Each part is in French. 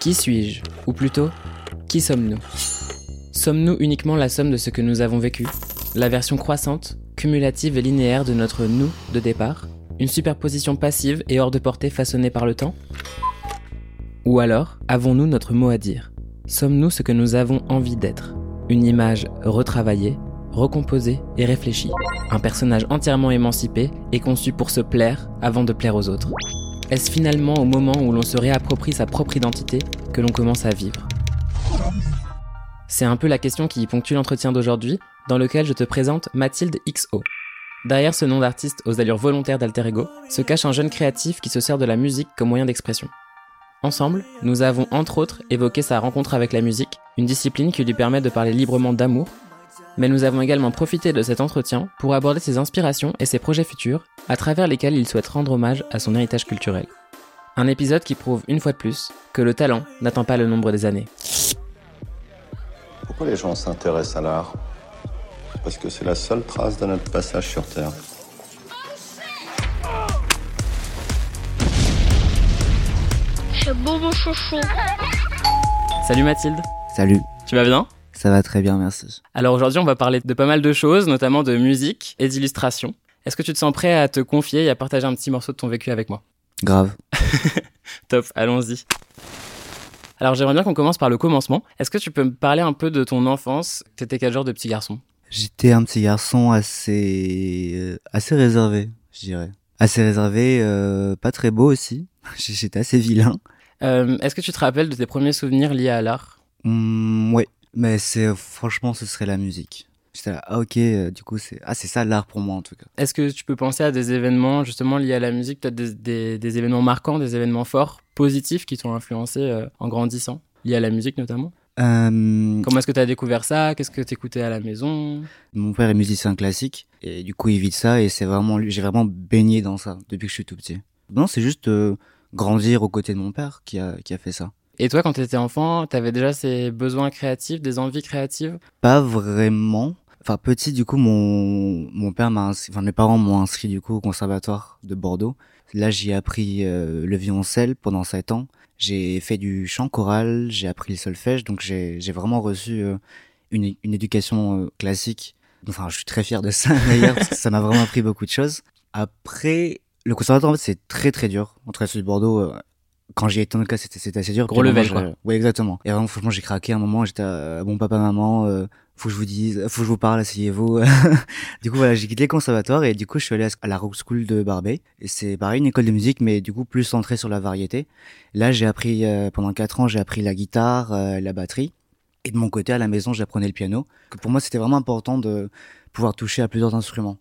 Qui suis-je? Ou plutôt, qui sommes-nous? Sommes-nous uniquement la somme de ce que nous avons vécu? La version croissante, cumulative et linéaire de notre nous de départ? Une superposition passive et hors de portée façonnée par le temps? Ou alors, avons-nous notre mot à dire? Sommes-nous ce que nous avons envie d'être? Une image retravaillée, recomposée et réfléchie. Un personnage entièrement émancipé et conçu pour se plaire avant de plaire aux autres. Est-ce finalement au moment où l'on se réapproprie sa propre identité que l'on commence à vivre C'est un peu la question qui ponctue l'entretien d'aujourd'hui, dans lequel je te présente Mathilde XO. Derrière ce nom d'artiste aux allures volontaires d'alter ego, se cache un jeune créatif qui se sert de la musique comme moyen d'expression. Ensemble, nous avons entre autres évoqué sa rencontre avec la musique, une discipline qui lui permet de parler librement d'amour, mais nous avons également profité de cet entretien pour aborder ses inspirations et ses projets futurs, à travers lesquels il souhaite rendre hommage à son héritage culturel. Un épisode qui prouve une fois de plus que le talent n'attend pas le nombre des années. Pourquoi les gens s'intéressent à l'art? Parce que c'est la seule trace de notre passage sur Terre. Salut Mathilde, Salut, tu vas bien? Ça va très bien, merci. Alors aujourd'hui on va parler de pas mal de choses, notamment de musique et d'illustration. Est-ce que tu te sens prêt à te confier et à partager un petit morceau de ton vécu avec moi? Grave. Top, allons-y. Alors j'aimerais bien qu'on commence par le commencement. Est-ce que tu peux me parler un peu de ton enfance? T'étais quel genre de petit garçon? J'étais un petit garçon assez euh, assez réservé, je dirais. Assez réservé, euh, pas très beau aussi. J'étais assez vilain. Euh, Est-ce que tu te rappelles de tes premiers souvenirs liés à l'art? Mmh, ouais, mais c'est franchement ce serait la musique. J'étais là, ah ok, euh, du coup c'est ah c'est ça l'art pour moi en tout cas. Est-ce que tu peux penser à des événements justement liés à la musique, peut-être des, des- des événements marquants, des événements forts, positifs qui t'ont influencé euh, en grandissant, liés à la musique notamment? Euh, Comment est-ce que tu as découvert ça? Qu'est-ce que tu écoutais à la maison? mon père est musicien classique et du coup il vit de ça et c'est vraiment lui, j'ai vraiment baigné dans ça depuis que je suis tout petit. Non, c'est juste grandir aux côtés de mon père qui a qui a fait ça. Et toi, quand tu étais enfant, tu avais déjà ces besoins créatifs, des envies créatives? Pas vraiment. Enfin, petit, du coup, mon, mon père m'a inscrit, enfin, mes parents m'ont inscrit, du coup, au conservatoire de Bordeaux. Là, j'ai appris euh, le violoncelle pendant sept ans. J'ai fait du chant choral, j'ai appris le solfège, donc j'ai, vraiment reçu euh, une, une éducation euh, classique. Enfin, je suis très fier de ça, d'ailleurs, parce que ça m'a vraiment appris beaucoup de choses. Après, le conservatoire, en fait, c'est très, très dur. Entre celui de Bordeaux, quand j'y étais en tout cas, c'était, c'était assez dur. Gros level, je- Ouais, exactement. Et vraiment, franchement, j'ai craqué un moment, j'étais, euh, bon, papa, maman, euh, faut que je vous dise, faut que je vous parle, asseyez-vous. du coup, voilà, j'ai quitté le conservatoire et du coup, je suis allé à la Rock School de Barbey. Et c'est pareil, une école de musique, mais du coup, plus centrée sur la variété. Là, j'ai appris, euh, pendant quatre ans, j'ai appris la guitare, euh, la batterie. Et de mon côté, à la maison, j'apprenais le piano. Que pour moi, c'était vraiment important de pouvoir toucher à plusieurs instruments.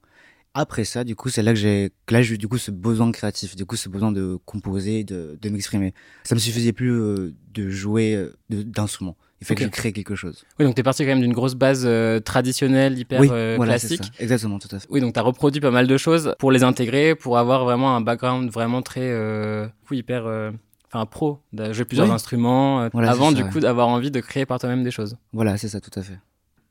Après ça, du coup, c'est là que j'ai, là, j'ai eu du coup ce besoin créatif, du coup, ce besoin de composer, de, de m'exprimer. Ça me suffisait plus euh, de jouer euh, d'instruments. Il fallait que je crée quelque chose. Oui, donc tu es parti quand même d'une grosse base euh, traditionnelle, hyper oui, euh, voilà, classique. ça. Exactement, tout à fait. Oui, donc tu as reproduit pas mal de choses pour les intégrer, pour avoir vraiment un background vraiment très coup, hyper enfin pro, de jouer plusieurs Oui. instruments Voilà, avant du ça, coup d'avoir envie de créer par toi-même des choses. Voilà, c'est ça, tout à fait.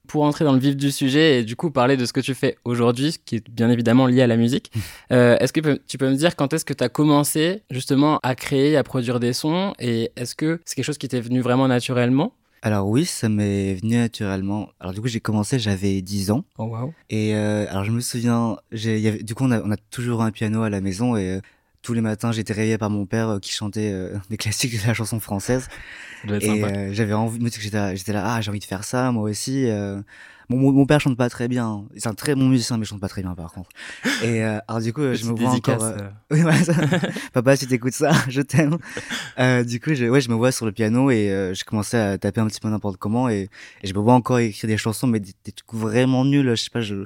Pour entrer dans le vif du sujet et du coup parler de ce que tu fais aujourd'hui, qui est bien évidemment lié à la musique, euh, est-ce que tu peux me dire quand est-ce que tu as commencé justement à créer, à produire des sons et est-ce que c'est quelque chose qui t'est venu vraiment naturellement? Alors oui, ça m'est venu naturellement. Alors du coup, j'ai commencé, j'avais 10 ans. Oh waouh Et euh, alors je me souviens, y avait, du coup, on a, on a toujours un piano à la maison et euh, tous les matins, j'étais réveillé par mon père euh, qui chantait des classiques de la chanson française. Et euh, j'avais envie, j'étais, j'étais là, ah, j'ai envie de faire ça, moi aussi. euh. Bon, mon, mon père chante pas très bien. C'est un très bon musicien, mais il chante pas très bien, par contre. Et euh, alors, du coup, je me vois encore. euh, euh. Oui, ça. Papa, si t'écoutes ça, je t'aime. Euh, du coup, je, ouais, je me vois sur le piano et euh, je commençais à taper un petit peu n'importe comment et, et je me vois encore écrire des chansons, mais des, des trucs vraiment nuls. Je sais pas, je,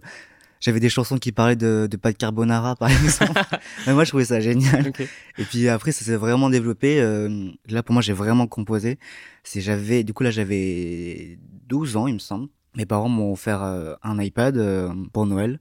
j'avais des chansons qui parlaient de, de pâte carbonara, par exemple. mais moi, je trouvais ça génial. Et puis après, ça s'est vraiment développé. euh, là, pour moi, j'ai vraiment composé. C'est j'avais, du coup, là, j'avais 12 ans, il me semble. Mes parents m'ont offert euh, un iPad euh, pour Noël.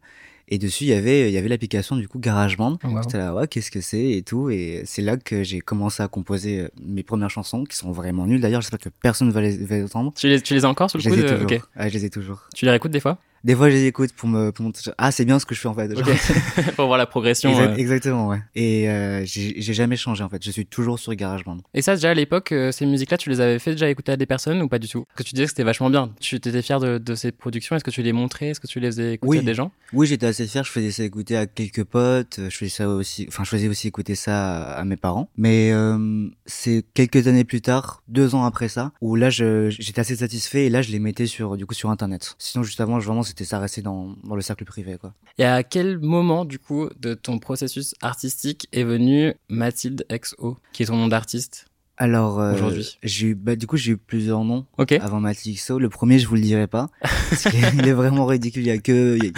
Et dessus, il y avait, il y avait l'application, du coup, GarageBand. Oh, wow. J'étais là, ouais, qu'est-ce que c'est et tout. Et c'est là que j'ai commencé à composer euh, mes premières chansons, qui sont vraiment nulles. D'ailleurs, j'espère que personne va les, va les entendre. Tu les, tu les as encore sous le Je les ai coude toujours. Ok. Ouais, je les ai toujours. Tu les réécoutes des fois? Des fois, je les écoute pour me, pour me... ah, c'est bien ce que je fais en fait. Pour voir la progression. Exact- euh. Exactement, ouais. Et euh, j'ai jamais changé en fait. Je suis toujours sur GarageBand. Et ça, déjà à l'époque, euh, ces musiques-là, tu les avais fait déjà écouter à des personnes ou pas du tout? Parce que tu disais que c'était vachement bien. Tu étais fier de, de ces productions. Est-ce que tu les montrais? Est-ce que tu les faisais écouter Oui. à des gens? Oui, j'étais assez fier. Je faisais ça écouter à quelques potes. Je faisais ça aussi. Enfin, je faisais aussi écouter ça à, mes parents. Mais euh, c'est quelques années plus tard, deux ans après ça, où là, je- j'étais assez satisfait et là, je les mettais sur du coup sur Internet. Sinon, juste avant, vraiment, c'était ça restait dans dans le cercle privé, quoi. Et à quel moment, du coup, de ton processus artistique est venu Mathilde XO, qui est ton nom d'artiste Alors euh, j'ai eu, bah, du coup, j'ai eu plusieurs noms Ok. avant Matixo. Le premier, je vous le dirai pas. Parce qu'il est- il est vraiment ridicule. Il y a que, il y a,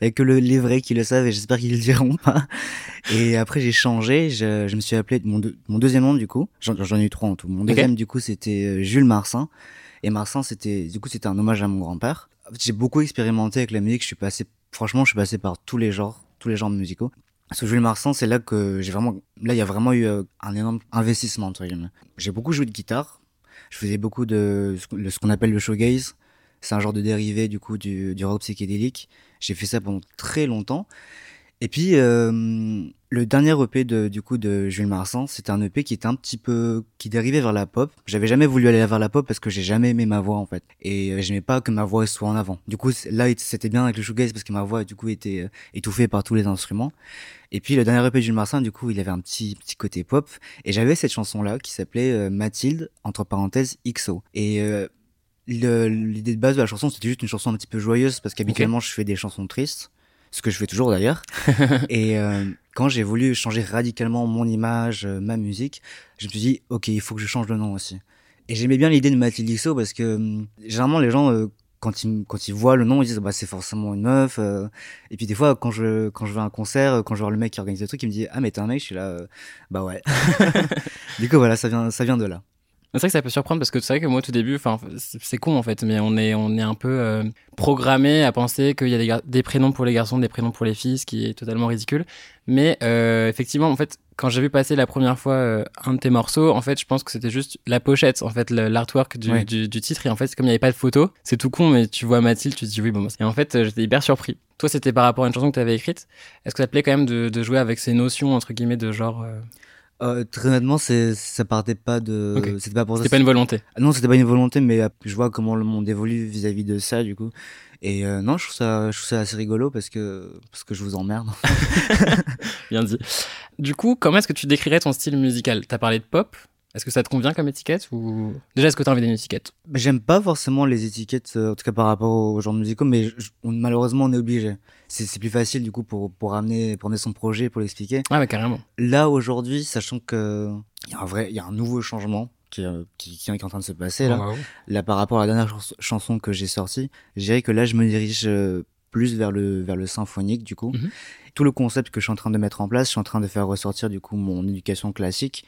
il y a que le, les vrais qui le savent et j'espère qu'ils le diront pas. Et après, j'ai changé. Je, je me suis appelé mon, deux- mon deuxième nom, du coup. J'en ai eu trois en tout. Mon deuxième, du coup, c'était euh, Jules Marsin. Et Marsin, c'était, du coup, c'était un hommage à mon grand-père. J'ai beaucoup expérimenté avec la musique. Je suis passé, franchement, je suis passé par tous les genres, tous les genres musicaux. Que Jules Marsan, c'est là que j'ai vraiment, là, il y a vraiment eu euh, un énorme investissement. J'ai beaucoup joué de guitare. Je faisais beaucoup de ce qu'on- appelle le showgaze. C'est un genre de dérivé, du coup, du rock psychédélique. J'ai fait ça pendant très longtemps. Et puis, euh, le dernier EP de, du coup, de Jules Marsan, c'était un EP qui était un petit peu, qui dérivait vers la pop. J'avais jamais voulu aller vers la pop parce que j'ai jamais aimé ma voix, en fait. Et euh, j'aimais pas que ma voix soit en avant. Du coup, là, c'était bien avec le shoegaze parce que ma voix, du coup, était euh, étouffée par tous les instruments. Et puis, le dernier EP de Jules Marsan, du coup, il avait un petit, petit côté pop. Et j'avais cette chanson-là qui s'appelait euh, Mathilde, entre parenthèses, XO. Et, euh, l'idée de base de la chanson, c'était juste une chanson un petit peu joyeuse parce qu'habituellement, je fais des chansons tristes. Ce que je fais toujours d'ailleurs. et euh, quand j'ai voulu changer radicalement mon image, euh, ma musique, je me suis dit, ok, il faut que je change le nom aussi. Et j'aimais bien l'idée de Mathilde XO parce que hum, généralement les gens, euh, quand ils, quand ils voient le nom, ils disent, bah c'est forcément une meuf. euh. Et puis des fois, quand je, quand je vais à un concert, quand je vois le mec qui organise le truc, il me dit, ah mais t'es un mec, je suis là, bah ouais. du coup voilà, ça vient, ça vient de là. C'est vrai que ça peut surprendre parce que c'est vrai que moi, au tout début, enfin, c'est con en fait, mais on est, on est un peu euh, programmé à penser qu'il y a des, gar- des prénoms pour les garçons, des prénoms pour les filles, ce qui est totalement ridicule. Mais euh, effectivement, en fait, quand j'ai vu passer la première fois euh, un de tes morceaux, en fait, je pense que c'était juste la pochette, en fait, le- l'artwork du, Ouais. du, du titre. Et en fait, comme il n'y avait pas de photo, c'est tout con, mais tu vois Mathilde, tu te dis oui, bon. Et en fait, euh, j'étais hyper surpris. Toi, c'était par rapport à une chanson que tu avais écrite. Est-ce que ça te plaît quand même de, de jouer avec ces notions, entre guillemets, de genre. Euh, très honnêtement, c'est, ça partait pas de, c'était pas pour ça. C'était pas une volonté. Ah Non, c'était pas une volonté, mais euh, je vois comment le monde évolue vis-à-vis de ça, du coup. Et euh, non, je trouve ça, je trouve ça assez rigolo parce que parce que je vous emmerde. Bien dit. Du coup, comment est-ce que tu décrirais ton style musical? T'as parlé de pop. Est-ce que ça te convient comme étiquette ou déjà est-ce que t'as envie d'une étiquette? Mais J'aime pas forcément les étiquettes, euh, en tout cas par rapport aux genres musicaux, mais je- on- malheureusement on est obligé. C'est c'est plus facile du coup pour pour amener pour amener son projet, pour l'expliquer. Ah ouais, carrément. Là aujourd'hui, sachant que il y a un vrai, il y a un nouveau changement qui euh, qui, qui est en train de se passer là. Oh, wow. Là, par rapport à la dernière chans- chanson que j'ai sortie, je dirais que là, je me dirige euh, plus vers le, vers le symphonique, du coup. Mhm. Tout le concept que je suis en train de mettre en place, je suis en train de faire ressortir, du coup, mon éducation classique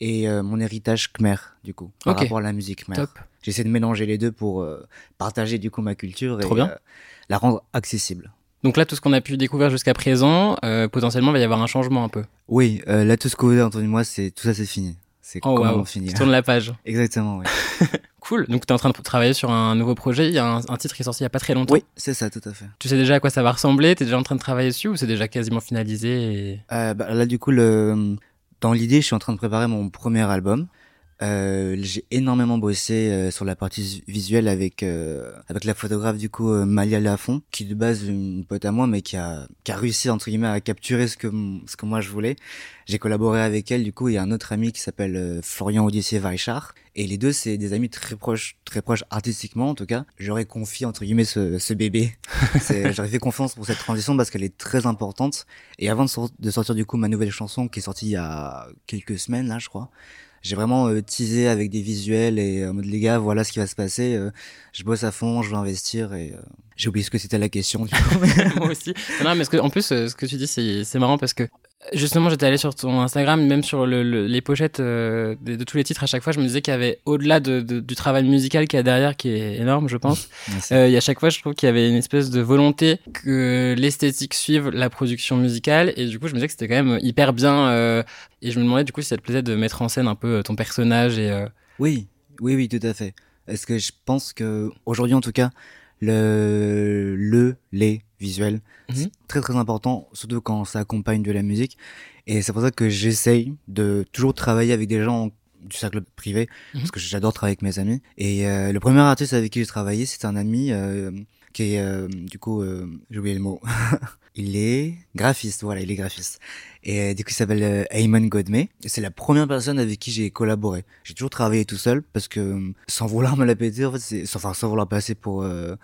et euh, mon héritage khmer, du coup, par Ok. rapport à la musique khmer. J'essaie de mélanger les deux pour euh, partager, du coup, ma culture Trop et bien. euh, la rendre accessible. Donc là, tout ce qu'on a pu découvrir jusqu'à présent, potentiellement, il va y avoir un changement un peu. Oui, là, tout ce que vous avez entendu de moi, c'est tout ça, c'est fini. C'est Oh complètement waouh. fini. Tu tournes la page. Exactement, oui. Cool. Donc t'es en train de travailler sur un nouveau projet. Il y a un, un titre qui est sorti il y a pas très longtemps. Oui, c'est ça, tout à fait. Tu sais déjà à quoi ça va ressembler? T'es déjà en train de travailler dessus ou c'est déjà quasiment finalisé et... Euh, bah, là, du coup, le... dans l'idée, je suis en train de préparer mon premier album. Euh, j'ai énormément bossé euh, sur la partie visuelle avec euh, avec la photographe du coup euh, Malia Lafont qui de base une pote à moi mais qui a qui a réussi entre guillemets à capturer ce que ce que moi je voulais. J'ai collaboré avec elle du coup a un autre ami qui s'appelle euh, Florian Audissier Weichard et les deux c'est des amis très proches très proches artistiquement en tout cas. J'aurais confié entre guillemets ce, ce bébé. J'aurais fait confiance pour cette transition parce qu'elle est très importante. Et avant de, de sortir du coup ma nouvelle chanson qui est sortie il y a quelques semaines là je crois j'ai vraiment euh, teasé avec des visuels et euh, en mode les gars voilà ce qui va se passer euh, je bosse à fond je veux investir et euh, j'ai oublié ce que c'était la question du coup Moi aussi. Non, mais ce que, en plus, euh, ce que tu dis, c'est c'est marrant parce que justement, j'étais allé sur ton Instagram, même sur le, le- les pochettes euh, de, de tous les titres. À chaque fois, je me disais qu'il y avait au-delà de, de- du travail musical qu'il y a derrière, qui est énorme, je pense. Euh, et à chaque fois, je trouve qu'il y avait une espèce de volonté que l'esthétique suive la production musicale. Et du coup, je me disais que c'était quand même hyper bien. euh, et je me demandais du coup si ça te plaisait de mettre en scène un peu euh, ton personnage et. euh, Oui, oui, oui, tout à fait. Est-ce que je pense que aujourd'hui, en tout cas, le, le, les visuels. Mhm. C'est très très important, surtout quand ça accompagne de la musique. Et c'est pour ça que j'essaye de toujours travailler avec des gens du cercle privé, Mhm. parce que j'adore travailler avec mes amis. Et euh, le premier artiste avec qui j'ai travaillé, c'est un ami euh, qui est, euh, du coup, euh, j'ai oublié le mot. il est graphiste, voilà, il est graphiste. Et euh, du coup, il s'appelle euh, Ayman Godme. Et c'est la première personne avec qui j'ai collaboré. J'ai toujours travaillé tout seul parce que, sans vouloir me la péter, en fait, c'est, enfin, sans vouloir passer pour, euh,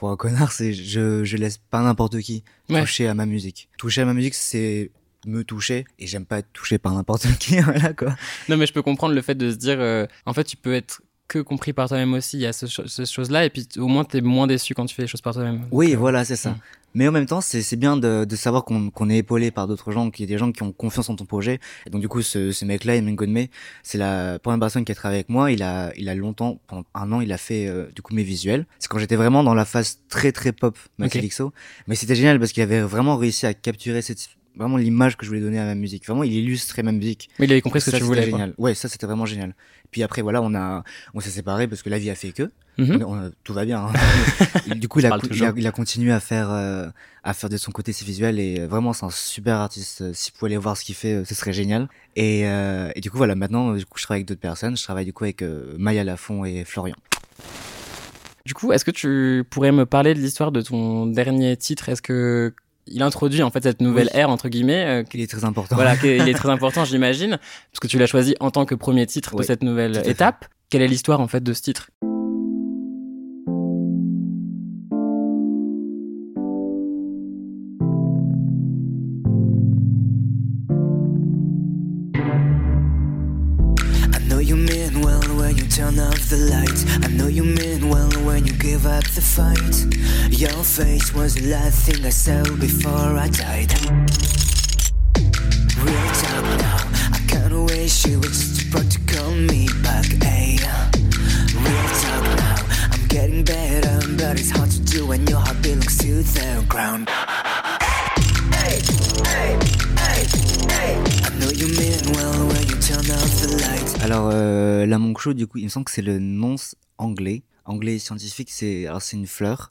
pour un connard, c'est, je, je laisse pas n'importe qui Ouais. toucher à ma musique. Toucher à ma musique, c'est me toucher et j'aime pas être touché par n'importe qui, voilà, quoi. Non, mais je peux comprendre le fait de se dire, euh, en fait, tu peux être que compris par toi-même aussi. Il y a ce, ces choses-là, et puis au moins, t'es moins déçu quand tu fais les choses par toi-même. Oui, Donc, euh, voilà, c'est ça. Mais en même temps, c'est c'est bien de, de savoir qu'on qu'on est épaulé par d'autres gens, qu'il y a des gens qui ont confiance en ton projet. Et donc du coup, ce, ce mec-là, Emin Godme, c'est la première personne qui a travaillé avec moi. Il a, il a longtemps, pendant un an, il a fait euh, du coup mes visuels. C'est quand j'étais vraiment dans la phase très très pop Maxilixo. Mais c'était génial parce qu'il avait vraiment réussi à capturer cette vraiment l'image que je voulais donner à ma musique. Vraiment, il illustrait ma musique. Mais il avait compris ce ça, que tu c'était voulais. quoi. génial. Ouais, ça c'était vraiment génial. Puis après voilà, on a on s'est séparés parce que la vie a fait que on a- tout va bien. hein. du coup, il a, Parle il, toujours. a, il a continué à faire euh, à faire de son côté ses visuels et euh, vraiment c'est un super artiste. Si vous pouvez aller voir ce qu'il fait, ce serait génial. Et, euh, et du coup voilà, maintenant du coup je travaille avec d'autres personnes. Je travaille du coup avec euh, Maya Lafont et Florian. Du coup, est-ce que tu pourrais me parler de l'histoire de ton dernier titre? Est-ce que il introduit en fait cette nouvelle Oui. ère entre guillemets euh, qui- Il est très important. Voilà, qu'il est très important, j'imagine, parce que tu l'as choisi en tant que premier titre de cette nouvelle étape. Quelle est l'histoire en fait de ce titre? Face was the last thing I saw before I died. Real talk now. I kinda wish you were just about to call me back. Hey, real talk now. I'm getting better, but it's hard to do when your heart belongs to the ground. Hey, hey, hey, hey. I. Alors euh, la monkshow du coup, il me semble que c'est le s- anglais, anglais scientifique. C'est c'est une fleur,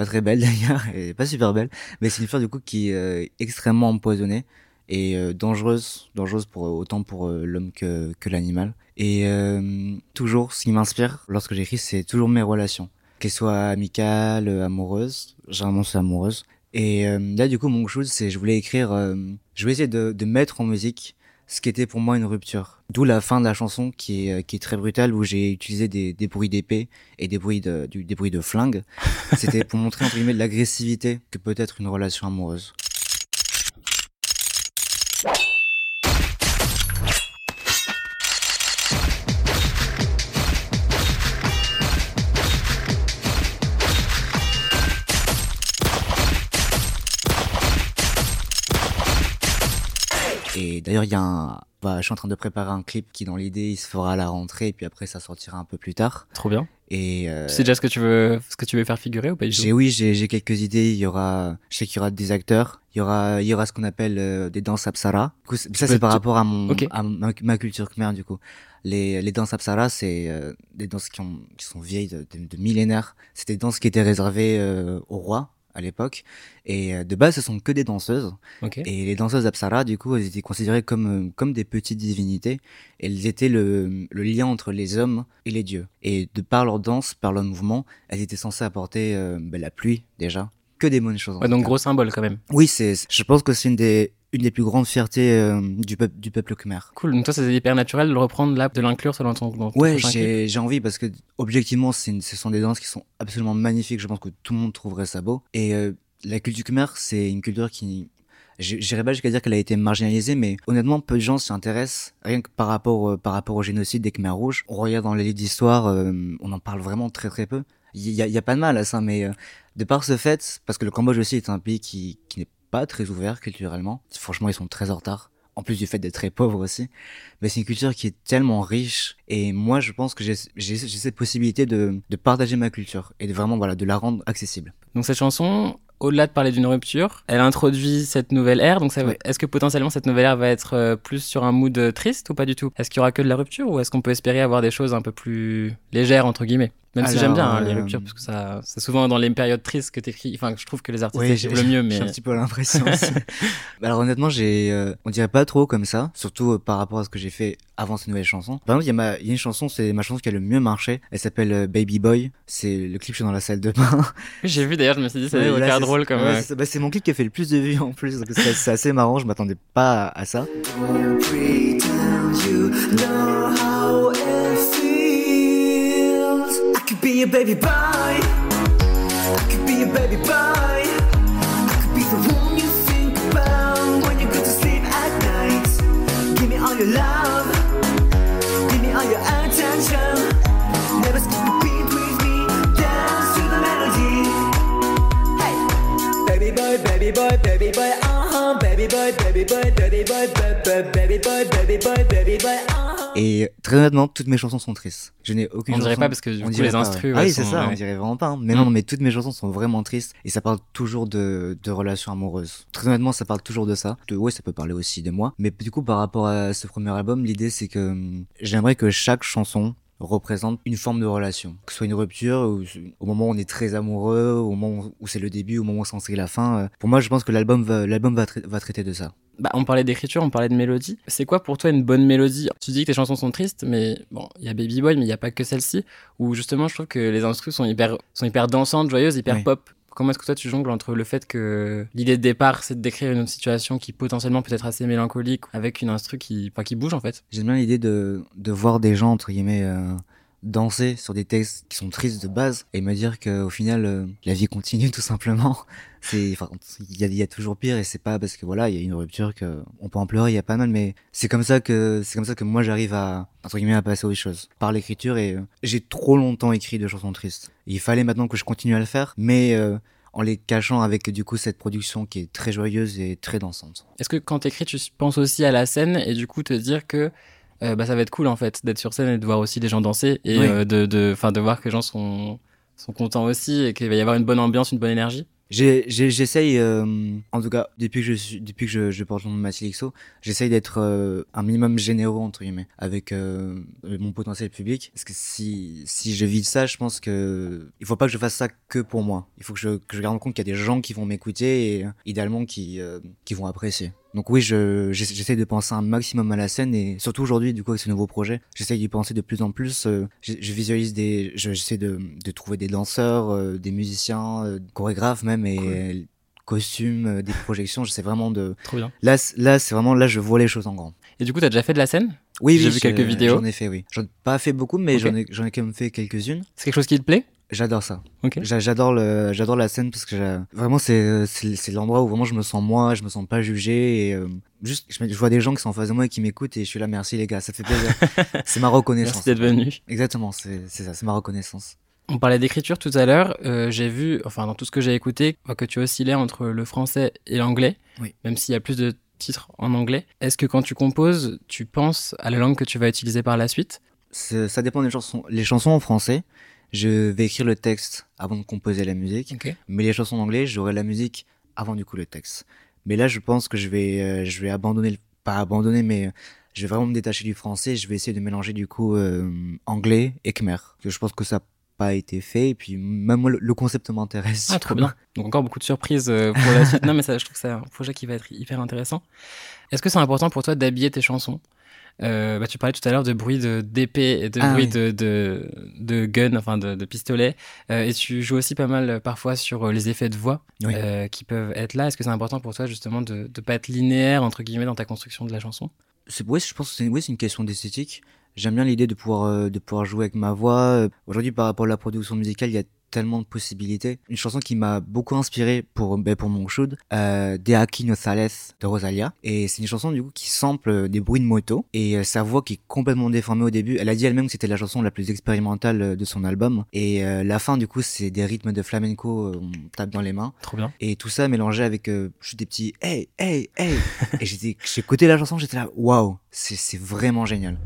pas très belle d'ailleurs, et pas super belle, mais c'est une fleur du coup qui est euh, extrêmement empoisonnée et euh, dangereuse, dangereuse pour autant pour euh, l'homme que l'animal. Et euh, toujours, ce qui m'inspire lorsque j'écris, c'est toujours mes relations, qu'elles soient amicales, euh, amoureuses. Généralement c'est amoureuse. Et euh, là du coup, monkshow, c'est je voulais écrire, euh, je voulais essayer de, de mettre en musique ce qui était pour moi une rupture. D'où la fin de la chanson qui est, euh, qui est très brutale où j'ai utilisé des, des bruits d'épée et des bruits de, du- des bruits de flingue. C'était pour montrer entre guillemets de l'agressivité que peut être une relation amoureuse. Et d'ailleurs, il y a un, bah, je suis en train de préparer un clip qui, dans l'idée, il se fera à la rentrée, et puis après, ça sortira un peu plus tard. Trop bien. Et euh, Tu sais déjà ce que tu veux, ce que tu veux faire figurer ou pas du tout? j'ai, oui, j'ai, j'ai quelques idées. Il y aura, je sais qu'il y aura des acteurs. Il y aura, il y aura ce qu'on appelle euh, des danses apsara. Du coup, c'est- ça, c'est par tu- rapport à mon, à ma, ma culture khmer, du coup. Les, les danses apsara, c'est euh, des danses qui, ont, qui sont vieilles de, de, de millénaires. C'était des danses qui étaient réservées euh, au roi à l'époque. Et euh, de base, ce sont que des danseuses. Et les danseuses Apsara, du coup, elles étaient considérées comme, euh, comme des petites divinités. Elles étaient le, le lien entre les hommes et les dieux. Et de par leur danse, par leur mouvement, elles étaient censées apporter euh, ben, la pluie, déjà. Que des bonnes choses. Ouais, donc cas. gros symbole quand même. Oui, c'est, je pense que c'est une des, une des plus grandes fiertés euh, du, peuple du peuple khmer. Cool. Donc toi, c'est hyper naturel de le reprendre là, de l'inclure selon ton, dans ton Ouais, j'ai, j'ai envie parce que, objectivement, c'est une- ce sont des danses qui sont absolument magnifiques. Je pense que tout le monde trouverait ça beau. Et euh, la culture khmer, c'est une culture qui, j'irais pas jusqu'à dire qu'elle a été marginalisée, mais honnêtement, peu de gens s'y intéressent, rien que par rapport, euh, par rapport au génocide des Khmers rouges. On regarde dans les livres d'histoire, euh, on en parle vraiment très très peu. Il y a, y a pas de mal à ça, mais euh, de par ce fait, parce que le Cambodge aussi est un pays qui, qui n'est pas très ouvert culturellement, franchement, ils sont très en retard. En plus du fait d'être très pauvre aussi, mais c'est une culture qui est tellement riche et moi je pense que j'ai cette possibilité de, de partager ma culture et de vraiment voilà de la rendre accessible. Donc cette chanson, au-delà de parler d'une rupture, elle introduit cette nouvelle ère. Donc est-ce que potentiellement cette nouvelle ère va être euh, plus sur un mood triste ou pas du tout? Est-ce qu'il y aura que de la rupture ou est-ce qu'on peut espérer avoir des choses un peu plus légères entre guillemets? Même si j'aime bien hein, les euh, ruptures, parce que ça, c'est souvent dans les périodes tristes que t'écris. Enfin, je trouve que les artistes écrivent le mieux, mais J'ai un petit peu l'impression aussi. Alors honnêtement, j'ai, euh, on dirait pas trop comme ça, surtout euh, par rapport à ce que j'ai fait avant ces nouvelles chansons. Par exemple, il y a ma, il y a une chanson, c'est ma chanson qui a le mieux marché. Elle s'appelle euh, Baby Boy. C'est le clip, je suis dans la salle de bain. j'ai vu d'ailleurs, je me suis dit, c'est Ouais, hyper voilà, drôle comme. ouais, c'est, bah, c'est mon clip qui a fait le plus de vues en plus. donc C'est, c'est assez marrant. Je m'attendais pas à, à ça. Don't be your baby boy. I could be your baby boy. I could be the one you think about when you go to sleep at night. Give me all your love. Give me all your attention. Never skip a beat with me. Dance to the melody. Hey. Baby boy, baby boy, baby boy, uh-huh. Baby boy, baby boy, baby boy, ba- ba- baby boy, baby boy, baby boy, uh-huh. Et très honnêtement, toutes mes chansons sont tristes. Je n'ai aucune On dirait chanson- pas parce que du on coup, dirait les instrus, Ah oui, c'est sont- ça, on dirait vraiment pas. hein. Mais Mm. non, non, mais toutes mes chansons sont vraiment tristes et ça parle toujours de, de relations amoureuses. Très honnêtement, ça parle toujours de ça. De, ouais, ça peut parler aussi de moi. Mais du coup, par rapport à ce premier album, l'idée c'est que hum, j'aimerais que chaque chanson représente une forme de relation. Que ce soit une rupture, ou au moment où on est très amoureux, au moment où c'est le début, au moment où c'est la fin. euh, Pour moi, je pense que l'album va, l'album va, trai- va traiter de ça. Bah, on parlait d'écriture, on parlait de mélodie. C'est quoi pour toi une bonne mélodie? Tu dis que tes chansons sont tristes, mais bon, il y a Baby Boy, mais il n'y a pas que celle-ci. Où justement, je trouve que les instrus sont hyper, sont hyper dansantes, joyeuses, hyper Oui. pop. Comment est-ce que toi tu jongles entre le fait que l'idée de départ c'est de décrire une situation qui potentiellement peut être assez mélancolique avec une instru qui, enfin, qui bouge en fait? J'aime bien l'idée de, de voir des gens, entre guillemets, euh, danser sur des textes qui sont tristes de base et me dire qu'au final, euh, la vie continue tout simplement. C'est, enfin, il y a, y a toujours pire et c'est pas parce que voilà, il y a une rupture que on peut en pleurer, il y a pas mal, mais c'est comme ça que, c'est comme ça que moi j'arrive à, entre guillemets, à passer aux choses. Par l'écriture et euh, j'ai trop longtemps écrit de chansons tristes. Il fallait maintenant que je continue à le faire, mais euh, en les cachant avec du coup cette production qui est très joyeuse et très dansante. Est-ce que quand t'écris, tu penses aussi à la scène et du coup te dire que euh, bah, ça va être cool en fait d'être sur scène et de voir aussi des gens danser et Oui. euh, de, de, enfin, de voir que les gens sont, sont contents aussi et qu'il va y avoir une bonne ambiance, une bonne énergie J'essaye, euh, en tout cas, depuis que je suis, depuis que je, je porte le nom de Mathilde XO, j'essaye d'être euh, un minimum généreux entre guillemets avec euh, mon potentiel public. Parce que si si je vis ça, je pense que il faut pas que je fasse ça que pour moi. Il faut que je que je garde compte qu'il y a des gens qui vont m'écouter et idéalement qui euh, qui vont apprécier. Donc oui, je j'essa- j'essaie de penser un maximum à la scène et surtout aujourd'hui, du coup, avec ce nouveau projet, j'essaye d'y penser de plus en plus. euh, je, je visualise des, je- j'essaie de, de trouver des danseurs, euh, des musiciens, euh, chorégraphes même et euh, costumes, des projections. J'essaie vraiment de. Trop bien. Là, là, c'est vraiment là, je vois les choses en grand. Et du coup, t'as déjà fait de la scène? Oui, J'ai oui, vu quelques vidéos. J'en ai fait, oui. J'en ai pas fait beaucoup, mais j'en ai, j'en ai quand même fait quelques-unes. C'est quelque chose qui te plaît? J'adore ça. J'adore le, j'adore la scène parce que vraiment c'est, c'est, l'endroit où vraiment je me sens moi, je me sens pas jugé et euh, juste je, vois des gens qui sont en face de moi et qui m'écoutent et je suis là merci les gars, ça fait plaisir. c'est ma reconnaissance. Merci d'être venu. Exactement, c'est, c'est ça, c'est ma reconnaissance. On parlait d'écriture tout à l'heure. euh, j'ai vu, enfin, dans tout ce que j'ai écouté, que tu oscillais entre le français et l'anglais. Oui. Même s'il y a plus de titres en anglais. Est-ce que quand tu composes, tu penses à la langue que tu vas utiliser par la suite? Ça dépend des chansons. Les chansons en français, je vais écrire le texte avant de composer la musique. Ok. Mais les chansons en anglais, j'aurai la musique avant du coup le texte. Mais là, je pense que je vais, euh, je vais abandonner, le- pas abandonner, mais euh, je vais vraiment me détacher du français. Je vais essayer de mélanger du coup euh, anglais et khmer. Je pense que ça n'a pas été fait. Et puis même moi, le, le concept m'intéresse. Ah, trop bien. Donc encore beaucoup de surprises euh, pour la suite. Non, mais ça, je trouve que c'est un projet qui va être hyper intéressant. Est-ce que c'est important pour toi d'habiller tes chansons? Euh, bah, Tu parlais tout à l'heure de bruit de- d'épée et de Ah bruit oui. de, de, de gun, enfin de, de pistolet. Euh, et tu joues aussi pas mal euh, parfois sur euh, les effets de voix Oui. euh, qui peuvent être là. Est-ce que c'est important pour toi justement de ne pas être linéaire, entre guillemets, dans ta construction de la chanson? C'est ouais, je pense que c'est oui, c'est une question d'esthétique. J'aime bien l'idée de pouvoir euh, de pouvoir jouer avec ma voix. Aujourd'hui, par rapport à la production musicale, il y a tellement de possibilités. Une chanson qui m'a beaucoup inspiré pour ben, pour mon shoot, euh, De Aquí no Sales de Rosalia. Et c'est une chanson du coup qui sample des bruits de moto et euh, sa voix qui est complètement déformée au début. Elle a dit elle-même que c'était la chanson la plus expérimentale euh, de son album. Et euh, la fin du coup, c'est des rythmes de flamenco, on tape dans les mains. Trop bien. Et tout ça mélangé avec euh, juste des petits hey, hey, hey. et j'étais, j'ai écouté la chanson, j'étais là, waouh, c'est, c'est vraiment génial.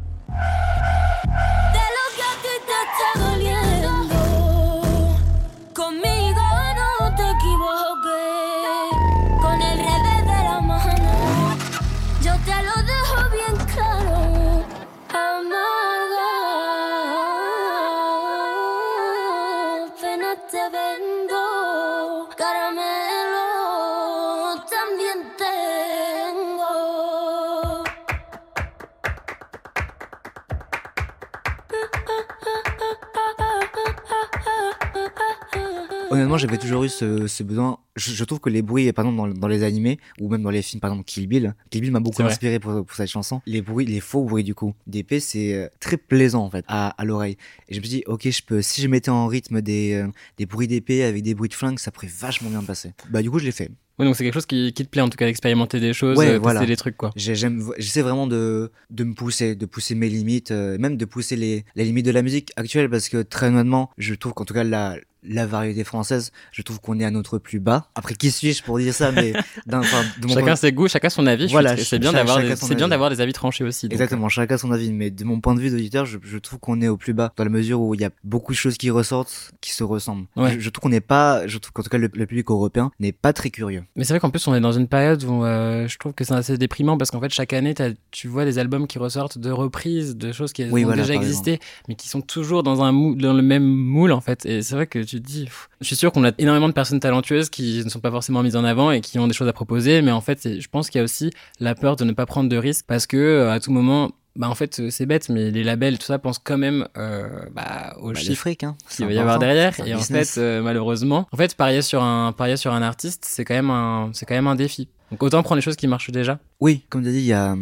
Honnêtement, j'avais toujours eu ce, ce besoin. Je, je trouve que les bruits, par exemple, dans, dans les animés, ou même dans les films, par exemple, Kill Bill, Kill Bill m'a beaucoup inspiré pour, pour cette chanson. Les bruits, les faux bruits, du coup, d'épée, c'est euh, très plaisant, en fait, à, à l'oreille. Et je me dis, ok, je peux, si je mettais en rythme des, euh, des bruits d'épée avec des bruits de flingue, ça pourrait vachement bien passer. Bah, du coup, je l'ai fait. Ouais, donc c'est quelque chose qui, qui te plaît en tout cas, d'expérimenter des choses, Ouais, euh, tester des trucs quoi. J'essaie vraiment de, de me pousser, de pousser mes limites, euh, même de pousser les, les limites de la musique actuelle, parce que très honnêtement, je trouve qu'en tout cas la, la variété française, je trouve qu'on est à notre plus bas. Après, qui suis-je pour dire ça, mais d'un, de mon Chacun point- ses goûts, chacun son avis. Voilà, c'est bien d'avoir des, son c'est bien avis. d'avoir des avis tranchés aussi. donc, euh, Exactement, chacun son avis, mais de mon point de vue d'auditeur, je, je trouve qu'on est au plus bas, dans la mesure où il y a beaucoup de choses qui ressortent, qui se ressemblent. Ouais. Je, je trouve qu'on n'est pas, je trouve qu'en tout cas le, le public européen n'est pas très curieux. Mais c'est vrai qu'en plus, on est dans une période où euh, je trouve que c'est assez déprimant parce qu'en fait, chaque année, tu vois des albums qui ressortent de reprises, de choses qui Oui, ont voilà, déjà existé, mais qui sont toujours dans, un mou- dans le même moule en fait. Et c'est vrai que tu te dis, pff, je suis sûr qu'on a énormément de personnes talentueuses qui ne sont pas forcément mises en avant et qui ont des choses à proposer, mais en fait, je pense qu'il y a aussi la peur de ne pas prendre de risques parce que euh, à tout moment. Bah en fait c'est bête mais les labels tout ça pensent quand même euh, bah, aux Bah, chiffres fric, hein. qu'il va y avoir derrière et en fait euh, malheureusement en fait parier sur un parier sur un artiste c'est quand même un c'est quand même un défi donc autant prendre les choses qui marchent déjà. Oui, comme tu as dit, il y a,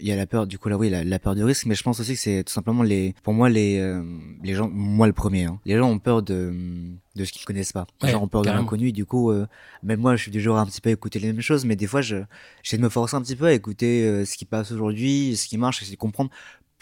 il y a la peur, du coup là, oui, la, la peur du risque, mais je pense aussi que c'est tout simplement les, pour moi, les, euh, les gens, moi le premier, hein, les gens ont peur de, de ce qu'ils connaissent pas. Les Ouais, gens ont peur de l'inconnu, du coup, euh, même moi, je suis du genre à un petit peu écouter les mêmes choses, mais des fois, je, j'essaie de me forcer un petit peu à écouter euh, ce qui passe aujourd'hui, ce qui marche, essayer de comprendre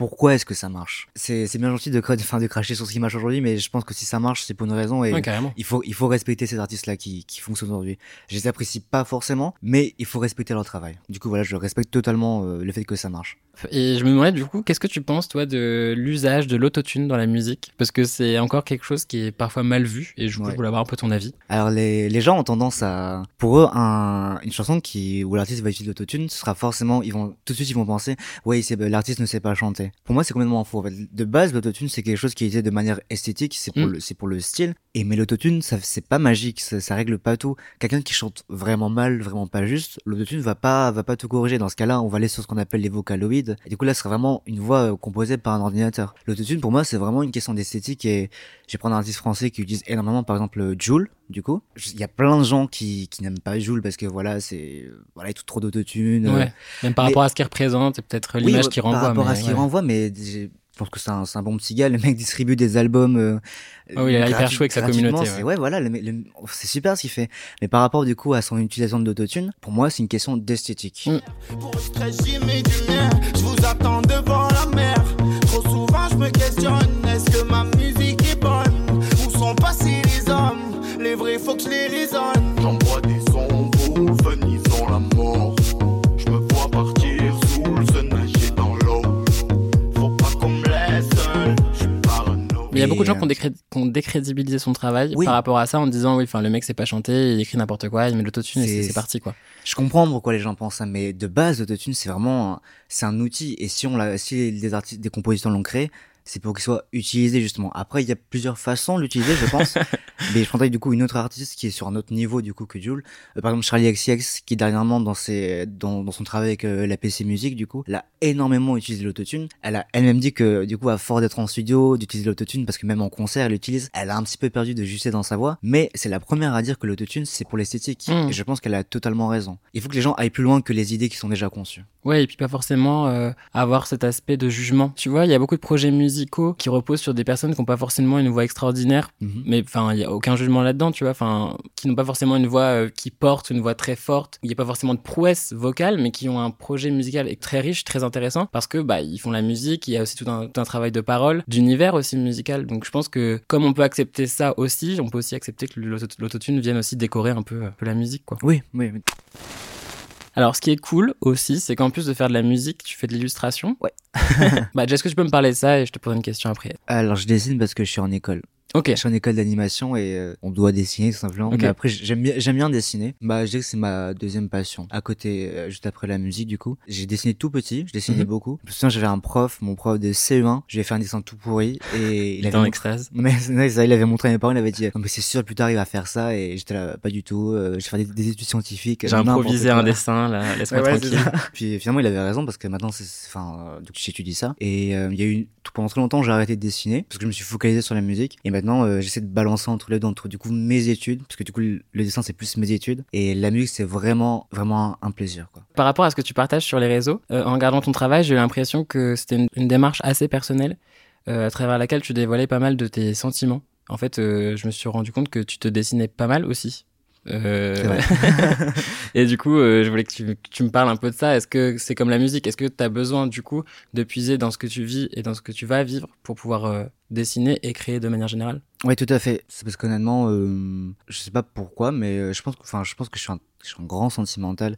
pourquoi est-ce que ça marche? C'est, bien gentil de, enfin, de cracher sur ce qui marche aujourd'hui, mais je pense que si ça marche, c'est pour une raison et ouais il faut, il faut respecter ces artistes-là qui, qui fonctionnent aujourd'hui. Je les apprécie pas forcément, mais il faut respecter leur travail. Du coup, voilà, je respecte totalement euh, le fait que ça marche. et je me demandais du coup qu'est-ce que tu penses toi de l'usage de l'autotune dans la musique? Parce que c'est encore quelque chose qui est parfois mal vu et je, Ouais. je voulais avoir un peu ton avis Alors, les, les gens ont tendance à, pour eux, un, une chanson qui, où l'artiste va utiliser l'autotune, ce sera forcément, ils vont, tout de suite, ils vont penser, ouais, l'artiste ne sait pas chanter. Pour moi, c'est complètement faux. En fait, De base, l'autotune, c'est quelque chose qui est utilisé de manière esthétique, c'est pour Mm. le, c'est pour le style. Et, mais l'autotune, ça, c'est pas magique, ça, ça règle pas tout. Quelqu'un qui chante vraiment mal, vraiment pas juste, l'autotune va pas, va pas tout corriger. Dans ce cas-là, on va aller sur ce qu'on appelle les vocaloïdes. Et du coup, là, ce sera vraiment une voix euh, composée par un ordinateur. L'autotune, pour moi, c'est vraiment une question d'esthétique et je vais prendre un artiste français qui utilise énormément, par exemple, Joule, du coup. Il y a plein de gens qui, qui n'aiment pas Joule parce que voilà, c'est, voilà, tout trop d'autotune. euh, ouais même par mais- rapport à ce qu'il représente et peut-être oui, l'image ouais, qu'il renvoie Par rapport mais à ce qu'il ouais. renvoie, mais je pense que c'est un, c'est un bon petit gars. Le mec distribue des albums. Euh, Ah oui, il a hyper chaud avec sa communauté, c'est- ouais. Ouais, voilà, le mec- le- c'est super ce qu'il fait. Mais par rapport du coup à son utilisation d'autotune, pour moi, c'est une question d'esthétique. Mm. Pour extrait, j'y mets du mien. Je vous attends devant la mer. Trop souvent, je me questionne. Il y a beaucoup de gens euh, qui ont, décré- qui ont décrédibilisé son travail Oui. par rapport à ça en disant oui, enfin le mec sait pas chanter, il écrit n'importe quoi, il met l'autotune et C'est- parti quoi. Je comprends pourquoi les gens pensent ça, mais de base, l'autotune, c'est vraiment, c'est un outil. Et si on l'a, si des artistes, des compositeurs l'ont créé, c'est pour qu'il soit utilisé justement. Après, il y a plusieurs façons de l'utiliser, je pense. mais je prendrais du coup une autre artiste qui est sur un autre niveau du coup que Jules. Euh, par exemple, Charlie XCX, qui dernièrement dans ses, dans, dans son travail avec euh, la PC Music, du coup, elle a énormément utilisé l'autotune. Elle a elle-même dit que du coup, à force d'être en studio, d'utiliser l'autotune, parce que même en concert, elle l'utilise, elle a un petit peu perdu de justesse dans sa voix. Mais c'est la première à dire que l'autotune, c'est pour l'esthétique. Mm. Et je pense qu'elle a totalement raison. Il faut que les gens aillent plus loin que les idées qui sont déjà conçues. Ouais, et puis pas forcément euh, avoir cet aspect de jugement. Tu vois, il y a beaucoup de projets musicaux qui reposent sur des personnes qui n'ont pas forcément une voix extraordinaire, Mhm. mais enfin, il y a aucun jugement là-dedans, tu vois, enfin, qui n'ont pas forcément une voix euh, qui porte, une voix très forte, il n'y a pas forcément de prouesse vocale, mais qui ont un projet musical très riche, très intéressant, parce que bah ils font la musique, il y a aussi tout un, tout un travail de parole, d'univers aussi musical. Donc je pense que comme on peut accepter ça aussi, on peut aussi accepter que l'auto- l'autotune vienne aussi décorer un peu, un peu la musique, quoi. Oui, oui, oui. Alors, ce qui est cool aussi, c'est qu'en plus de faire de la musique, tu fais de l'illustration. Ouais. bah, est-ce que tu peux me parler de ça et je te poserai une question après? Alors, je dessine parce que je suis en école. Ok. Je suis en école d'animation et euh, on doit dessiner tout simplement. Ok. Mais après, j'aime bien, j'aime bien dessiner. Bah, je dirais que c'est ma deuxième passion. À côté, euh, juste après la musique, du coup, j'ai dessiné tout petit. Je dessinais Mhm. beaucoup. J'avais un prof, mon prof de CE1. Je lui ai fait un dessin tout pourri et il Il était avait en montré- extase. mais ça, il avait montré à mes parents, il avait dit, non, mais c'est sûr, plus tard, il va faire ça, et j'étais là, pas du tout, euh, je vais faire des, des études scientifiques. J'ai improvisé un dessin, là, laisse-moi Ouais, tranquille. Puis finalement, il avait raison parce que maintenant, c'est, enfin, euh, coup, j'étudie ça. Et euh, il y a eu pendant très longtemps, j'ai arrêté de dessiner parce que je me suis focalisé sur la musique. Et maintenant, euh, j'essaie de balancer entre les deux, entre du coup mes études, parce que du coup, le, dessin c'est plus mes études, et la musique c'est vraiment, vraiment un, plaisir, quoi. Par rapport à ce que tu partages sur les réseaux, euh, en regardant ton travail, j'ai eu l'impression que c'était une, démarche assez personnelle, euh, à travers laquelle tu dévoilais pas mal de tes sentiments. En fait, je me suis rendu compte que tu te dessinais pas mal aussi. Euh, et du coup, euh, je voulais que tu, que tu me parles un peu de ça. Est-ce que c'est comme la musique? Est-ce que tu as besoin du coup de puiser dans ce que tu vis et dans ce que tu vas vivre pour pouvoir euh, dessiner et créer de manière générale? Ouais, tout à fait. C'est parce qu'honnêtement, euh, je sais pas pourquoi, mais je pense que, enfin, je pense que je suis un, je suis un grand sentimental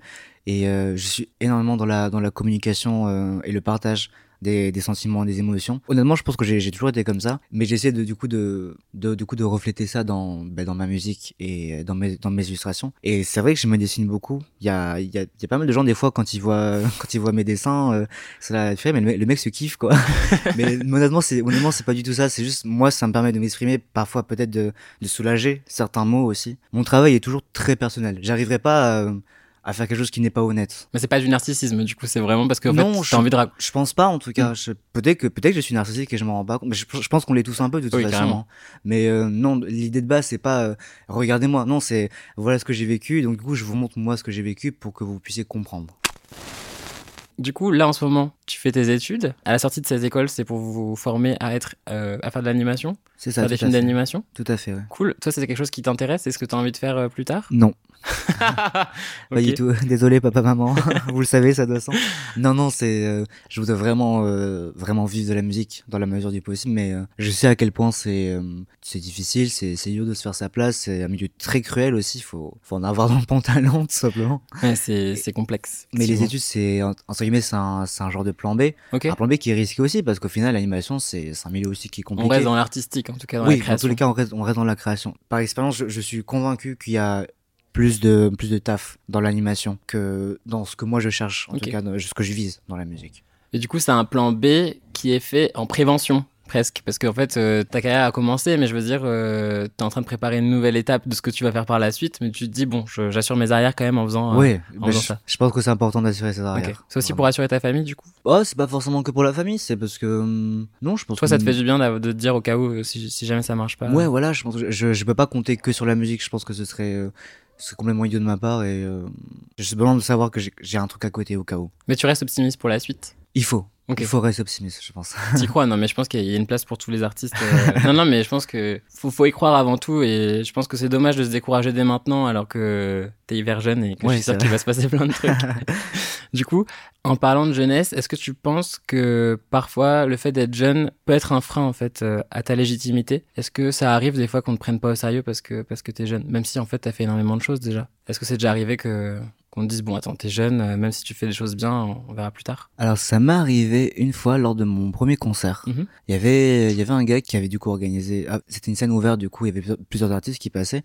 et je suis énormément dans la dans la communication et le partage des, des sentiments, des émotions. Honnêtement, je pense que j'ai toujours été comme ça, mais j'essaie de du coup de, de du coup de refléter ça dans ben, dans ma musique et dans mes dans mes illustrations. Et c'est vrai que je me dessine beaucoup. Il y a il y a, il y a pas mal de gens des fois quand ils voient quand ils voient mes dessins, euh, là, tu fais, mais le mec, le mec se kiffe quoi. mais honnêtement, c'est honnêtement c'est pas du tout ça. C'est juste moi, ça me permet de m'exprimer, parfois peut-être de de soulager certains mots aussi. Mon travail est toujours très personnel. J'arriverai pas à, à faire quelque chose qui n'est pas honnête. Mais c'est pas du narcissisme, du coup, c'est vraiment parce que en Non, fait, je- t'as envie de raconter. Je pense pas en tout cas. Je- Peut-être que peut-être que je suis narcissique et je m'en rends pas compte. Mais je, je pense qu'on l'est tous un peu de toute Oui, façon. carrément. hein. Mais euh, non, l'idée de base c'est pas euh, regardez-moi. Non, c'est voilà ce que j'ai vécu. Donc du coup, je vous montre moi ce que j'ai vécu pour que vous puissiez comprendre. Du coup, là en ce moment, tu fais tes études. À la sortie de ces écoles, c'est pour vous former à être, euh, à faire de l'animation, C'est ça. faire des films d'animation. Tout à fait. Ouais. Cool. Toi, c'est quelque chose qui t'intéresse? Est-ce que tu as envie de faire plus tard? Non, Pas du tout. Désolé, papa, maman. vous le savez, ça doit sens. Non, non, c'est. euh, je voudrais vraiment, euh, vraiment vivre de la musique dans la mesure du possible, mais euh, je sais à quel point c'est, euh, c'est difficile, c'est, c'est dur de se faire sa place. C'est un milieu très cruel aussi. Faut, faut en avoir dans le pantalon, tout simplement. Ouais, c'est c'est complexe. Mais les études, c'est en- entre guillemets, c'est un, c'est un genre de plan B. Ok. Un plan B qui est risqué aussi parce qu'au final, l'animation, c'est c'est un milieu aussi qui est On compliqué. reste dans l'artistique, en tout cas dans oui, la création. tous les cas, on reste, on reste dans la création. Par expérience, je, je suis convaincu qu'il y a plus de plus de taf dans l'animation que dans ce que moi je cherche, en tout cas, dans- ce que je vise dans la musique. Et du coup, c'est un plan B qui est fait en prévention, presque. Parce qu'en fait, euh, ta carrière a commencé, mais je veux dire, euh, t'es en train de préparer une nouvelle étape de ce que tu vas faire par la suite, mais tu te dis, bon, j'assure mes arrières quand même en faisant. euh, ouais, en faisant je, ça. je pense que c'est important d'assurer ses arrières. C'est aussi pour assurer ta famille, du coup? Oh, c'est pas forcément que pour la famille, c'est parce que hum, non, je pense. Toi, que ça te fait du bien de te dire au cas où, euh, si, si jamais ça marche pas. Ouais, voilà, je pense que je, je peux pas compter que sur la musique. Je pense que ce serait, ce serait complètement idiot de ma part et euh, j'ai besoin de savoir que j'ai un truc à côté au cas où. Mais tu restes optimiste pour la suite? Il faut. Il faut rester optimiste, je pense. T'y crois, non, mais je pense qu'il y a une place pour tous les artistes. euh, non, non, mais je pense que faut, faut y croire avant tout et je pense que c'est dommage de se décourager dès maintenant alors que t'es hyper jeune et que Ouais, je suis sûr qu'il va se passer plein de trucs. du coup, en parlant de jeunesse, est-ce que tu penses que parfois le fait d'être jeune peut être un frein en fait euh, à ta légitimité? Est-ce que ça arrive des fois qu'on te prenne pas au sérieux parce que parce que t'es jeune, même si en fait t'as fait énormément de choses déjà Est-ce que c'est déjà arrivé que qu'on te dise bon attends t'es jeune, euh, même si tu fais des choses bien, on verra plus tard. Alors ça m'est arrivé une fois lors de mon premier concert. Mhm. Il y avait il y avait un gars qui avait du coup organisé ah, c'était une scène ouverte du coup il y avait plusieurs- artistes qui passaient.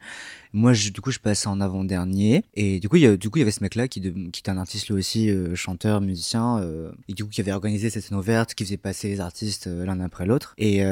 Moi je, du coup je passais en avant-dernier et du coup il y a, du coup il y avait ce mec là qui de- qui était un artiste lui aussi euh, chanteur musicien euh, et du coup qui avait organisé cette scène ouverte qui faisait passer les artistes euh, l'un après l'autre et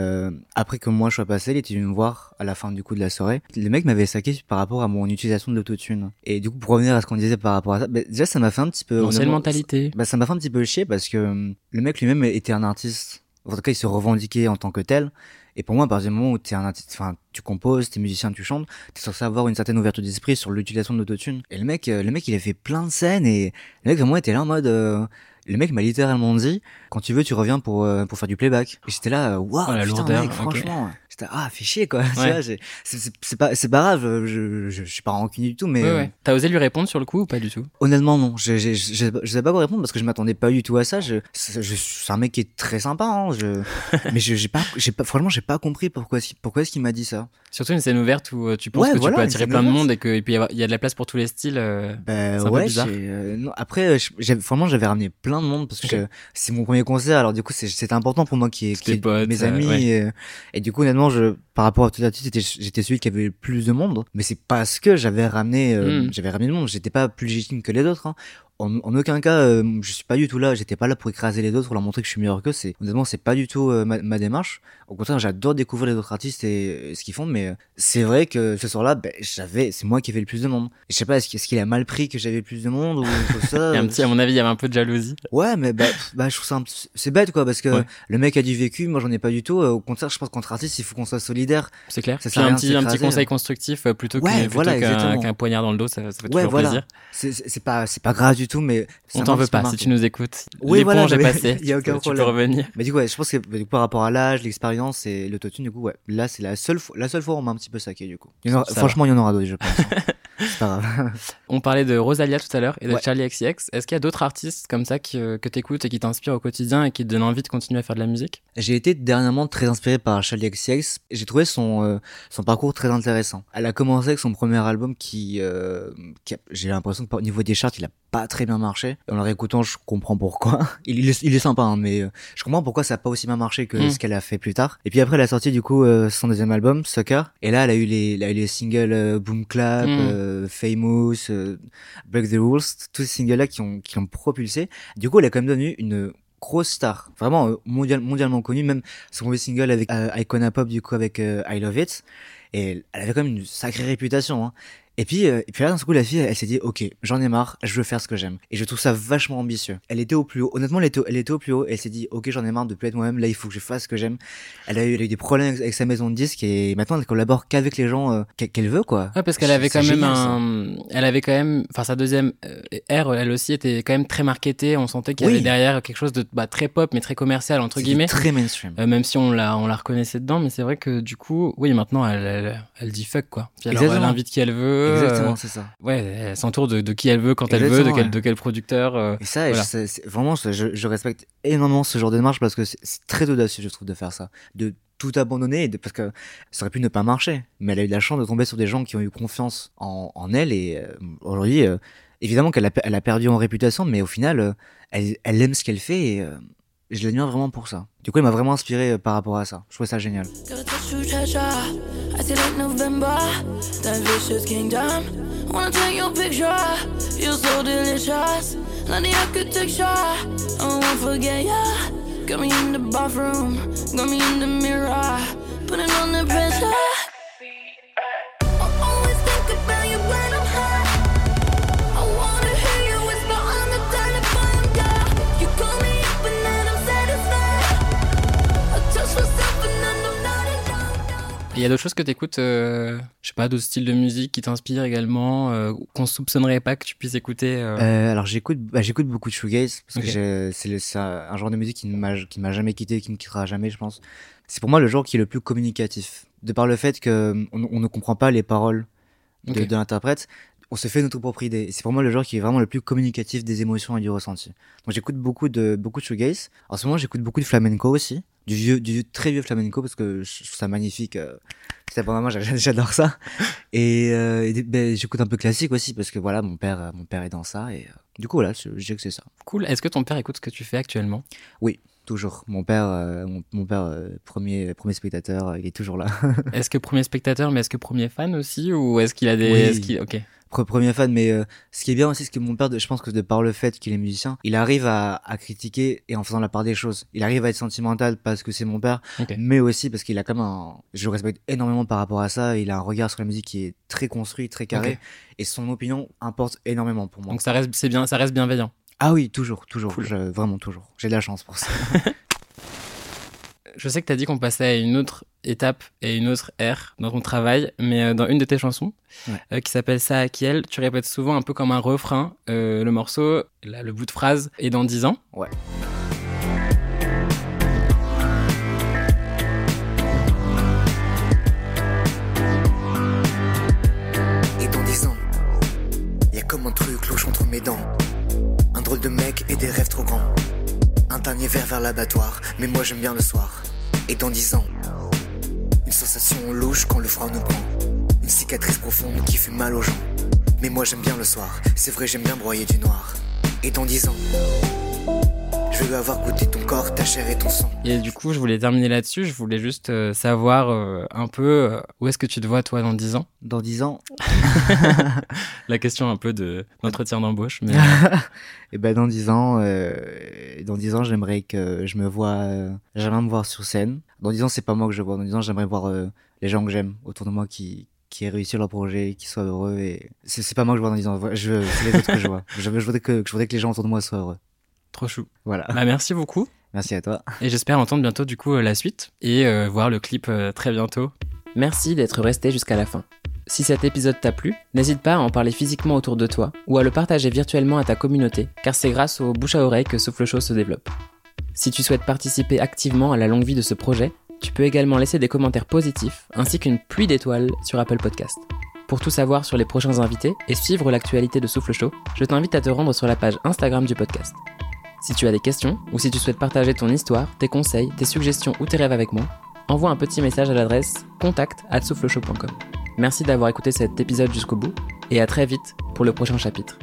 après que moi je sois passé il était venu me voir à la fin du coup de la soirée. Le mec m'avait saqué par rapport à mon utilisation de l'autotune et du coup pour revenir à ce qu'on disait par rapport à ça bah, déjà ça m'a fait un petit peu L'ancienne mentalité. bah, ça m'a fait un petit peu chier parce que hum, le mec lui-même était un artiste. En tout cas, il se revendiquait en tant que tel. Et pour moi, à partir du moment où t'es un artiste, enfin, tu composes, t'es musicien, tu chantes, t'es censé avoir une certaine ouverture d'esprit sur l'utilisation de l'autotune. Et le mec, euh, le mec, il a fait plein de scènes et le mec vraiment était là en mode, euh, le mec m'a littéralement dit, quand tu veux, tu reviens pour, euh, pour faire du playback. Et j'étais là, euh, waouh, Oh, la putain, mec, franchement. J'étais, ah, fais chier, quoi. Ouais. c'est- c'est c'est pas, c'est pas grave, je, je, je, suis pas rancunier du tout, mais, Ouais, euh, ouais. T'as osé lui répondre sur le coup ou pas du tout? Honnêtement, non. Je, je, je, je, sais pas quoi répondre parce que je m'attendais pas du tout à ça. Je, suis un mec qui est très sympa, hein. Je, mais je, j'ai pas, j'ai pas, franchement, j'ai pas compris pourquoi, est-ce qu'il- pourquoi est-ce qu'il m'a dit ça. Surtout une scène ouverte où euh, tu penses que voilà, tu peux attirer plein de monde et qu'il peut y avoir il y a de la place pour tous les styles. euh. C'est un peu ouais, bizarre. euh, non, après, euh, je- j'avais, ramené plein de monde parce que c'est mon premier concert. Alors du coup, c'est- c'était important pour moi qui est, mes euh, amis. et, et du coup, honnêtement, je, par rapport à tout l'artiste, j'étais, j'étais celui qui avait le plus de monde, mais c'est parce que j'avais ramené, euh, Mm. j'avais ramené le monde. J'étais pas plus légitime que les autres. Hein. En, en aucun cas, euh, je suis pas du tout là. J'étais pas là pour écraser les autres, pour leur montrer que je suis meilleur qu'eux. C'est honnêtement, c'est pas du tout euh, ma, ma démarche. Au contraire, j'adore découvrir les autres artistes et, et ce qu'ils font. Mais euh, c'est vrai que ce soir-là, ben, j'avais, c'est moi qui avais le plus de monde. Et je sais pas, est-ce qu'il a mal pris que j'avais le plus de monde ou tout ça Et un petit, à mon avis, il y avait un peu de jalousie. Ouais, mais bah, bah je trouve ça un petit- c'est bête quoi parce que Ouais. le mec a du vécu, moi j'en ai pas du tout. Euh, Au contraire, je pense qu'entre artistes, il faut qu'on soit solidaire. C'est clair. Ça Puis un petit, un petit conseil hein. constructif plutôt Ouais, que voilà, qu'un qu'un poignard dans le dos, ça, ça fait Ouais, toujours voilà. plaisir. C'est pas c'est pas grave du tout, mais ça On t'en veut pas si tu nous écoutes. Oui, voilà, L'éponge est mais passée. il y a aucun tu, peux- tu peux problème. revenir. Mais du coup, ouais, je pense que du coup, par rapport à l'âge, l'expérience et l'autotune, du coup, ouais, là c'est la seule fois, la seule fois où on m'a un petit peu saqué du coup. Il y en aura- franchement, il y en aura d'autres, je pense. c'est pas grave. On parlait de Rosalia tout à l'heure et de Ouais. Charlie XCX. Est-ce qu'il y a d'autres artistes comme ça qui, euh, que t'écoutes et qui t'inspirent au quotidien et qui te donnent envie de continuer à faire de la musique? J'ai été dernièrement très inspiré par Charlie XCX. J'ai trouvé son euh, son parcours très intéressant. Elle a commencé avec son premier album qui, euh, qui j'ai l'impression que au niveau des charts, il a pas très bien marché. En le réécoutant, je comprends pourquoi. Il, il est, il est sympa, hein, mais euh, je comprends pourquoi ça a pas aussi bien marché que Mm. ce qu'elle a fait plus tard. Et puis après, elle a sorti du coup euh, son deuxième album, Sucker. Et là, elle a eu les, elle a eu les singles euh, Boom Clap, Mm. Euh, Famous, euh, Break the Rules, tous ces singles-là qui ont qui l'ont propulsé. Du coup, elle a quand même devenu une grosse star, vraiment euh, mondial, mondialement connue, même son premier single avec Icona Pop du coup avec I Love It, et elle avait quand même une sacrée réputation. Hein. Et puis, euh, et puis là, d'un coup, la fille, elle, s'est dit, ok, j'en ai marre, je veux faire ce que j'aime. Et je trouve ça vachement ambitieux. Elle était au plus haut. Honnêtement, elle était, au- elle était au plus haut. Et elle s'est dit, ok, j'en ai marre de plus être moi-même. Là, il faut que je fasse ce que j'aime. Elle a eu, elle a eu des problèmes avec, sa maison de disques et maintenant, elle collabore qu'avec les gens euh, qu'elle veut, quoi. Ouais, parce qu'elle avait quand même génial, ça. un, elle avait quand même, enfin sa deuxième euh, R, elle aussi était quand même très marketée. On sentait qu'il y Oui. avait derrière quelque chose de bah, très pop mais très commercial entre guillemets. Très mainstream. Euh, même si on la, on la reconnaissait dedans, mais c'est vrai que du coup, oui, maintenant elle, elle, elle dit fuck quoi. Puis alors Exactement. elle invite qui elle veut. Exactement, euh, c'est ça. ouais, elle s'entoure de, de qui elle veut quand elle veut, de Exactement, quel, ouais. de quel producteur. euh, Et ça, Voilà. vraiment, je, je respecte énormément ce genre de démarche parce que c'est très audacieux, je trouve, de faire ça. De tout abandonner, et de- parce que ça aurait pu ne pas marcher. Mais elle a eu la chance de tomber sur des gens qui ont eu confiance en, en elle et euh, aujourd'hui, euh, évidemment qu'elle a, elle a perdu en réputation, mais au final, euh, elle, elle aime ce qu'elle fait et euh, je l'admire vraiment pour ça. Du coup, elle m'a vraiment inspiré euh, par rapport à ça. Je trouvais ça génial. Il y a d'autres choses que t'écoutes, euh, je sais pas, d'autres styles de musique qui t'inspirent également, euh, qu'on soupçonnerait pas que tu puisses écouter. euh, Euh, alors j'écoute, bah, j'écoute beaucoup de shoegaze parce que c'est un genre de musique qui ne m'a qui ne m'a jamais quitté, qui ne quittera jamais, je pense. C'est pour moi le genre qui est le plus communicatif, de par le fait que on, ne comprend pas les paroles de, l'interprète. On se fait notre propre idée. C'est pour moi le genre qui est vraiment le plus communicatif des émotions et du ressenti. Donc j'écoute beaucoup de beaucoup de shoegaze. En ce moment j'écoute beaucoup de flamenco aussi, du vieux, du vieux- très vieux flamenco parce que je trouve ça magnifique. euh, c'est vraiment j'a- j'adore ça. Et, euh, et ben, j'écoute un peu classique aussi parce que voilà mon père euh, mon père est dans ça et euh, du coup voilà je, je que c'est ça. Cool. Est-ce que ton père écoute ce que tu fais actuellement? Toujours. Mon père, euh, mon, mon père euh, premier premier spectateur, euh, il est toujours là. Est-ce que premier spectateur, mais est-ce que premier fan aussi Ou est-ce qu'il a des. Oui. est-ce qu'il- Ok. Pre- premier fan, mais ce qui est bien aussi, c'est que mon père, je pense que de par le fait qu'il est musicien, il arrive à, à critiquer et en faisant la part des choses. Il arrive à être sentimental parce que c'est mon père, mais aussi parce qu'il a même un, je le respecte énormément par rapport à ça. Il a un regard sur la musique qui est très construit, très carré, et son opinion importe énormément pour moi. Donc ça reste, c'est bien, ça reste bienveillant. Ah oui, toujours, toujours, Cool. je- vraiment toujours. J'ai de la chance pour ça. Je sais que t'as dit qu'on passait à une autre étape et une autre ère dans ton travail, mais euh, dans une de tes chansons, Ouais. euh, qui s'appelle Ça à Kiel, tu répètes souvent un peu comme un refrain euh, le morceau, là, le bout de phrase, et dans 10 ans. Ouais. Et dans dix ans, y a comme un truc louche entre mes dents. Drôle de mec et des rêves trop grands. Un dernier verre vers l'abattoir, mais moi j'aime bien le soir. Et dans dix ans, une sensation louche quand le froid nous prend. Une cicatrice profonde qui fait mal aux gens. Mais moi j'aime bien le soir, c'est vrai j'aime bien broyer du noir. Et dans dix ans, Je veux avoir goûté ton corps, ta chair et ton sang. Et du coup, je voulais terminer là-dessus. Je voulais juste euh, savoir euh, un peu euh, où est-ce que tu te vois, toi, dans 10 ans? Dans 10 ans, La question un peu de d'entretien d'embauche. Mais... et ben dans 10 ans, euh, dans 10 ans, j'aimerais que je me vois, euh, j'aimerais me voir sur scène. Dans 10 ans, c'est pas moi que je vois. Dans 10 ans, j'aimerais voir euh, les gens que j'aime autour de moi qui qui aient réussi leur projet, qui soient heureux et c'est c'est pas moi que je vois dans 10 ans. Je c'est les autres que je vois. Je, veux- je voudrais que je voudrais que les gens autour de moi soient heureux. Trop chou. Voilà. Bah, merci beaucoup. Merci à toi. Et j'espère entendre bientôt, du coup, euh, la suite et euh, voir le clip euh, très bientôt. Merci d'être resté jusqu'à la fin. Si cet épisode t'a plu, n'hésite pas à en parler physiquement autour de toi ou à le partager virtuellement à ta communauté, car c'est grâce au bouche à oreille que Souffle Chaud se développe. Si tu souhaites participer activement à la longue vie de ce projet, tu peux également laisser des commentaires positifs ainsi qu'une pluie d'étoiles sur Apple Podcast. Pour tout savoir sur les prochains invités et suivre l'actualité de Souffle Chaud, je t'invite à te rendre sur la page Instagram du podcast. Si tu as des questions ou si tu souhaites partager ton histoire, tes conseils, tes suggestions ou tes rêves avec moi, envoie un petit message à l'adresse contact@souffleshow.com. Merci d'avoir écouté cet épisode jusqu'au bout et à très vite pour le prochain chapitre.